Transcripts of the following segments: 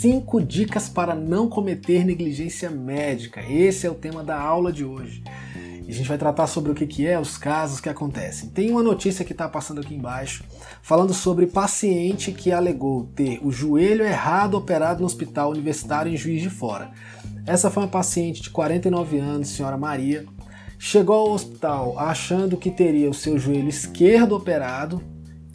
Cinco dicas para não cometer negligência médica. Esse é o tema da aula de hoje. E a gente vai tratar sobre o que, que é, os casos que acontecem. Tem uma notícia que está passando aqui embaixo, falando sobre paciente que alegou ter o joelho errado operado no hospital universitário em Juiz de Fora. Essa foi uma paciente de 49 anos, senhora Maria. Chegou ao hospital achando que teria o seu joelho esquerdo operado.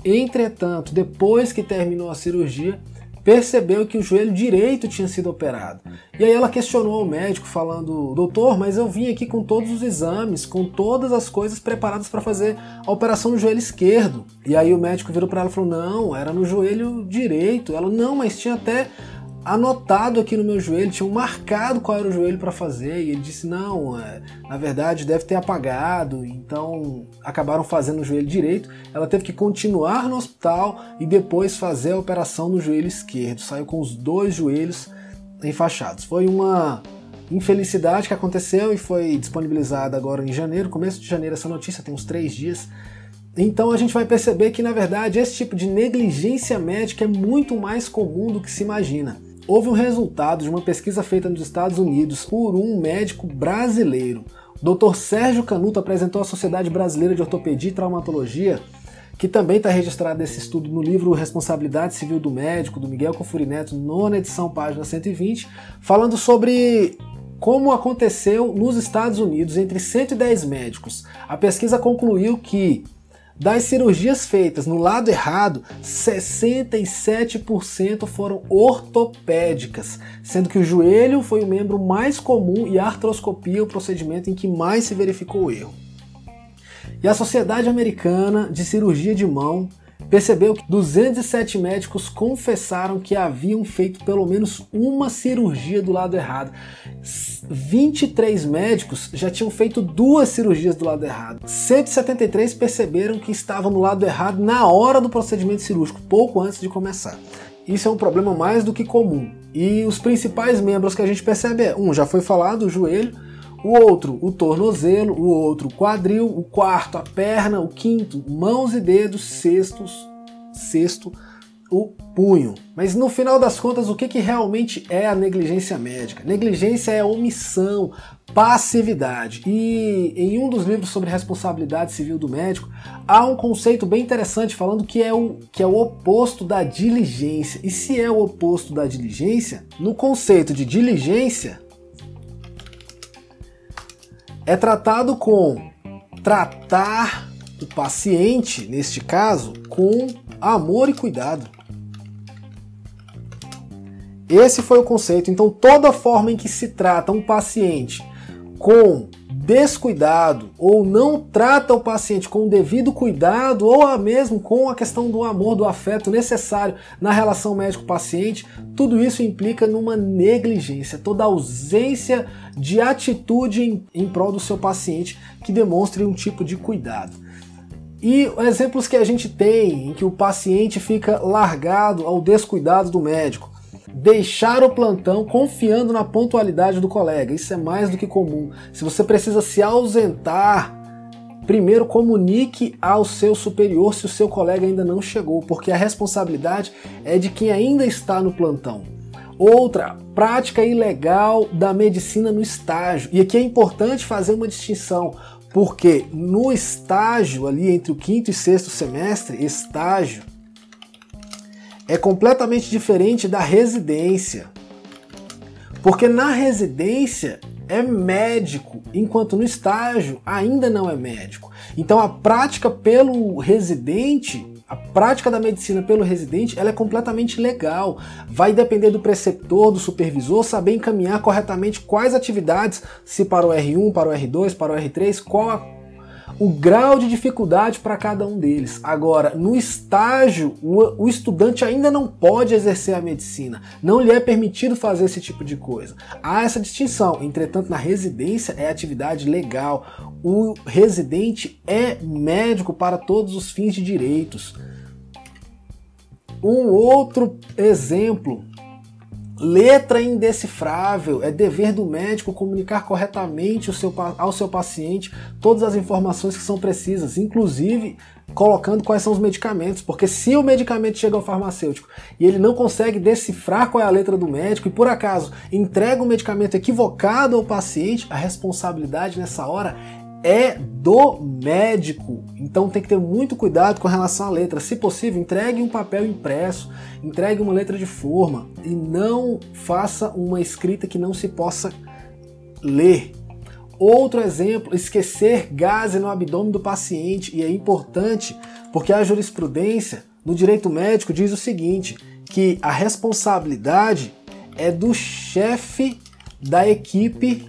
Entretanto, depois que terminou a cirurgia, percebeu que o joelho direito tinha sido operado. E aí ela questionou o médico, falando: Doutor, mas eu vim aqui com todos os exames, com todas as coisas preparadas para fazer a operação no joelho esquerdo. E aí o médico virou para ela e falou: Não, era no joelho direito. Ela: Não, mas tinha até anotado aqui no meu joelho, tinham marcado qual era o joelho para fazer, e ele disse: não, é, na verdade deve ter apagado, então acabaram fazendo o joelho direito. Ela teve que continuar no hospital e depois fazer a operação no joelho esquerdo. Saiu com os dois joelhos enfaixados. Foi uma infelicidade que aconteceu e foi disponibilizada agora em janeiro, começo de janeiro, essa notícia tem uns três dias. Então a gente vai perceber que, na verdade, esse tipo de negligência médica é muito mais comum do que se imagina. Houve um resultado de uma pesquisa feita nos Estados Unidos por um médico brasileiro. O Dr. Sérgio Canuto apresentou à Sociedade Brasileira de Ortopedia e Traumatologia, que também está registrado esse estudo no livro Responsabilidade Civil do Médico, do Miguel Confuri Neto, nona edição, página 120, falando sobre como aconteceu nos Estados Unidos entre 110 médicos. A pesquisa concluiu que das cirurgias feitas no lado errado, 67% foram ortopédicas, sendo que o joelho foi o membro mais comum e a artroscopia o procedimento em que mais se verificou o erro. E a Sociedade Americana de Cirurgia de Mão percebeu que 207 médicos confessaram que haviam feito pelo menos uma cirurgia do lado errado. 23 médicos já tinham feito duas cirurgias do lado errado. 173 perceberam que estavam no lado errado na hora do procedimento cirúrgico, pouco antes de começar. Isso é um problema mais do que comum. E os principais membros que a gente percebe é, um, já foi falado, o joelho, o outro o tornozelo, o outro o quadril, o quarto a perna, o quinto mãos e dedos, sextos, sexto o punho. Mas no final das contas, o que, que realmente é a negligência médica? Negligência é omissão, passividade. E em um dos livros sobre responsabilidade civil do médico, há um conceito bem interessante falando que é o, que é o oposto da diligência. E se é o oposto da diligência, no conceito de diligência, é tratado com tratar o paciente, neste caso, com amor e cuidado. Esse foi o conceito. Então, toda forma em que se trata um paciente com descuidado ou não trata o paciente com o devido cuidado ou mesmo com a questão do amor, do afeto necessário na relação médico-paciente, tudo isso implica numa negligência, toda ausência de atitude em, em prol do seu paciente que demonstre um tipo de cuidado. E exemplos que a gente tem em que o paciente fica largado ao descuidado do médico deixar o plantão confiando na pontualidade do colega. Isso é mais do que comum. Se você precisa se ausentar, primeiro comunique ao seu superior se o seu colega ainda não chegou, porque a responsabilidade é de quem ainda está no plantão. Outra, prática ilegal da medicina no estágio. E aqui é importante fazer uma distinção, porque no estágio, ali entre o quinto e sexto semestre, estágio, é completamente diferente da residência. Porque na residência é médico, enquanto no estágio ainda não é médico. Então a prática pelo residente, a prática da medicina pelo residente, ela é completamente legal. Vai depender do preceptor, do supervisor saber encaminhar corretamente quais atividades, se para o R1, para o R2, para o R3, qual a o grau de dificuldade para cada um deles. Agora, no estágio, o, o, estudante ainda não pode exercer a medicina, não lhe é permitido fazer esse tipo de coisa. Há essa distinção, entretanto, na residência é atividade legal. O residente é médico para todos os fins de direitos. Um outro exemplo Letra indecifrável. É dever do médico comunicar corretamente seu, ao seu paciente todas as informações que são precisas, inclusive colocando quais são os medicamentos, porque se o medicamento chega ao farmacêutico e ele não consegue decifrar qual é a letra do médico e por acaso entrega o medicamento equivocado ao paciente, a responsabilidade nessa hora é do médico. Então tem que ter muito cuidado com relação à letra. Se possível, entregue um papel impresso, entregue uma letra de forma e não faça uma escrita que não se possa ler. Outro exemplo, esquecer gás no abdômen do paciente, e é importante porque a jurisprudência no direito médico diz o seguinte, que a responsabilidade é do chefe da equipe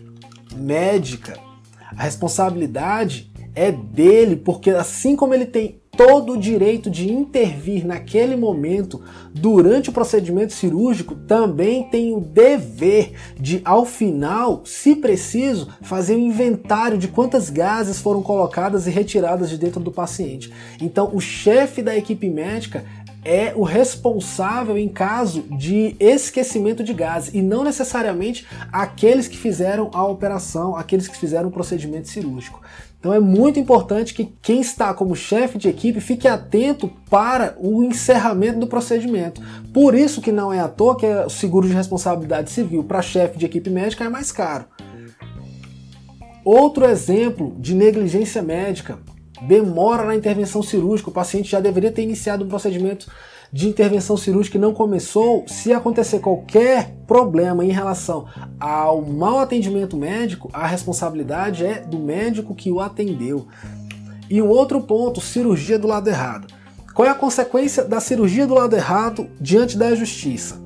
médica. A responsabilidade é dele, porque assim como ele tem todo o direito de intervir naquele momento durante o procedimento cirúrgico, também tem o dever de, ao final, se preciso, fazer um inventário de quantas gases foram colocadas e retiradas de dentro do paciente. Então, o chefe da equipe médica é o responsável em caso de esquecimento de gases e não necessariamente aqueles que fizeram a operação, aqueles que fizeram o procedimento cirúrgico. Então é muito importante que quem está como chefe de equipe fique atento para o encerramento do procedimento. Por isso que não é à toa que o seguro de responsabilidade civil para chefe de equipe médica é mais caro. Outro exemplo de negligência médica demora na intervenção cirúrgica, o paciente já deveria ter iniciado um procedimento de intervenção cirúrgica e não começou, se acontecer qualquer problema em relação ao mau atendimento médico, a responsabilidade é do médico que o atendeu. E um outro ponto, cirurgia do lado errado. Qual é a consequência da cirurgia do lado errado diante da justiça?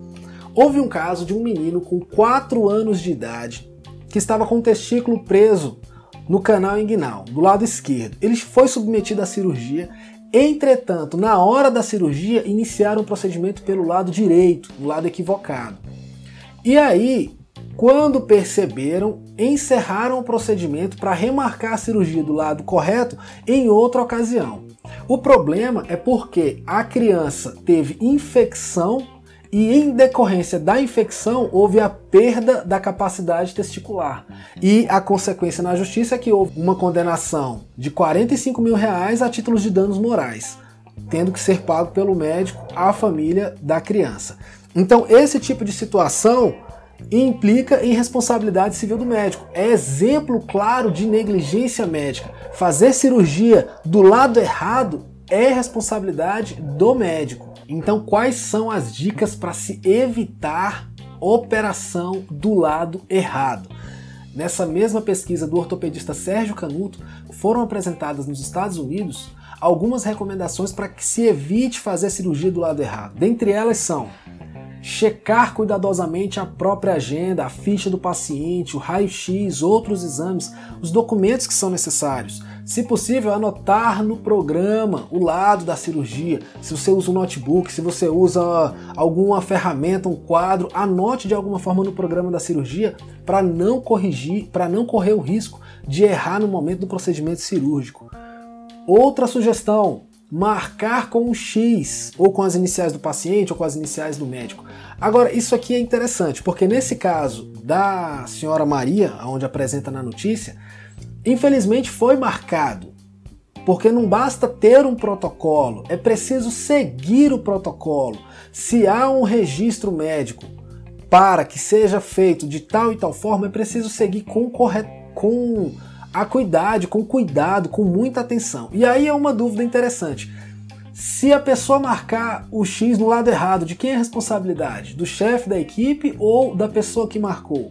Houve um caso de um menino com 4 anos de idade que estava com o testículo preso no canal inguinal, do lado esquerdo. Ele foi submetido à cirurgia, entretanto, na hora da cirurgia, iniciaram o procedimento pelo lado direito, do lado equivocado. E aí, quando perceberam, encerraram o procedimento para remarcar a cirurgia do lado correto em outra ocasião. O problema é porque a criança teve infecção e em decorrência da infecção houve a perda da capacidade testicular. E a consequência na justiça é que houve uma condenação de 45 mil reais a títulos de danos morais, tendo que ser pago pelo médico à família da criança. Então, esse tipo de situação implica em responsabilidade civil do médico. É exemplo claro de negligência médica. Fazer cirurgia do lado errado é responsabilidade do médico. Então, quais são as dicas para se evitar operação do lado errado? Nessa mesma pesquisa do ortopedista Sérgio Canuto, foram apresentadas nos Estados Unidos algumas recomendações para que se evite fazer cirurgia do lado errado. Dentre elas são checar cuidadosamente a própria agenda, a ficha do paciente, o raio-x, outros exames, os documentos que são necessários. Se possível, anotar no programa o lado da cirurgia. Se você usa um notebook, se você usa alguma ferramenta, um quadro, anote de alguma forma no programa da cirurgia para não corrigir, para não correr o risco de errar no momento do procedimento cirúrgico. Outra sugestão: marcar com um X, ou com as iniciais do paciente, ou com as iniciais do médico. Agora, isso aqui é interessante, porque nesse caso da senhora Maria, onde apresenta na notícia, infelizmente foi marcado. Porque não basta ter um protocolo, é preciso seguir o protocolo. Se há um registro médico para que seja feito de tal e tal forma, é preciso seguir com, corret... com acuidade, com cuidado, com muita atenção. E aí é uma dúvida interessante. Se a pessoa marcar o X no lado errado, de quem é a responsabilidade? Do chefe da equipe ou da pessoa que marcou?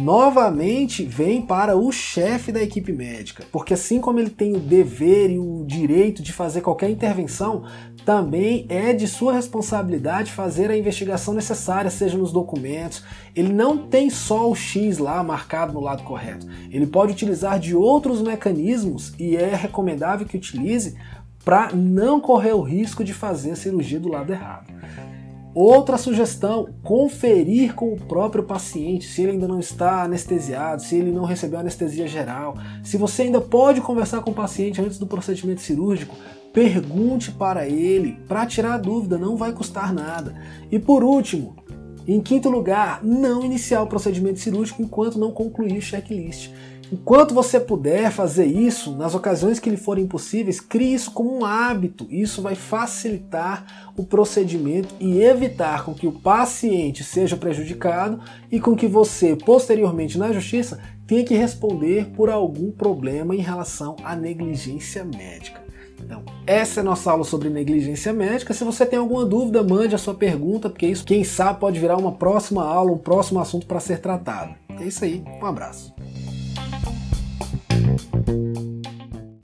Novamente vem para o chefe da equipe médica, porque assim como ele tem o dever e o direito de fazer qualquer intervenção, também é de sua responsabilidade fazer a investigação necessária, seja nos documentos. Ele não tem só o X lá marcado no lado correto. Ele pode utilizar de outros mecanismos e é recomendável que utilize para não correr o risco de fazer a cirurgia do lado errado. Outra sugestão: conferir com o próprio paciente se ele ainda não está anestesiado, se ele não recebeu anestesia geral. Se você ainda pode conversar com o paciente antes do procedimento cirúrgico, pergunte para ele para tirar a dúvida, não vai custar nada. E por último, Em quinto lugar, não iniciar o procedimento cirúrgico enquanto não concluir o checklist. Enquanto você puder fazer isso, nas ocasiões que lhe forem possíveis, crie isso como um hábito. Isso vai facilitar o procedimento e evitar com que o paciente seja prejudicado e com que você, posteriormente na justiça, tenha que responder por algum problema em relação à negligência médica. Então, essa é a nossa aula sobre negligência médica. Se você tem alguma dúvida, mande a sua pergunta, porque isso, quem sabe, pode virar uma próxima aula, um próximo assunto para ser tratado. É isso aí, um abraço.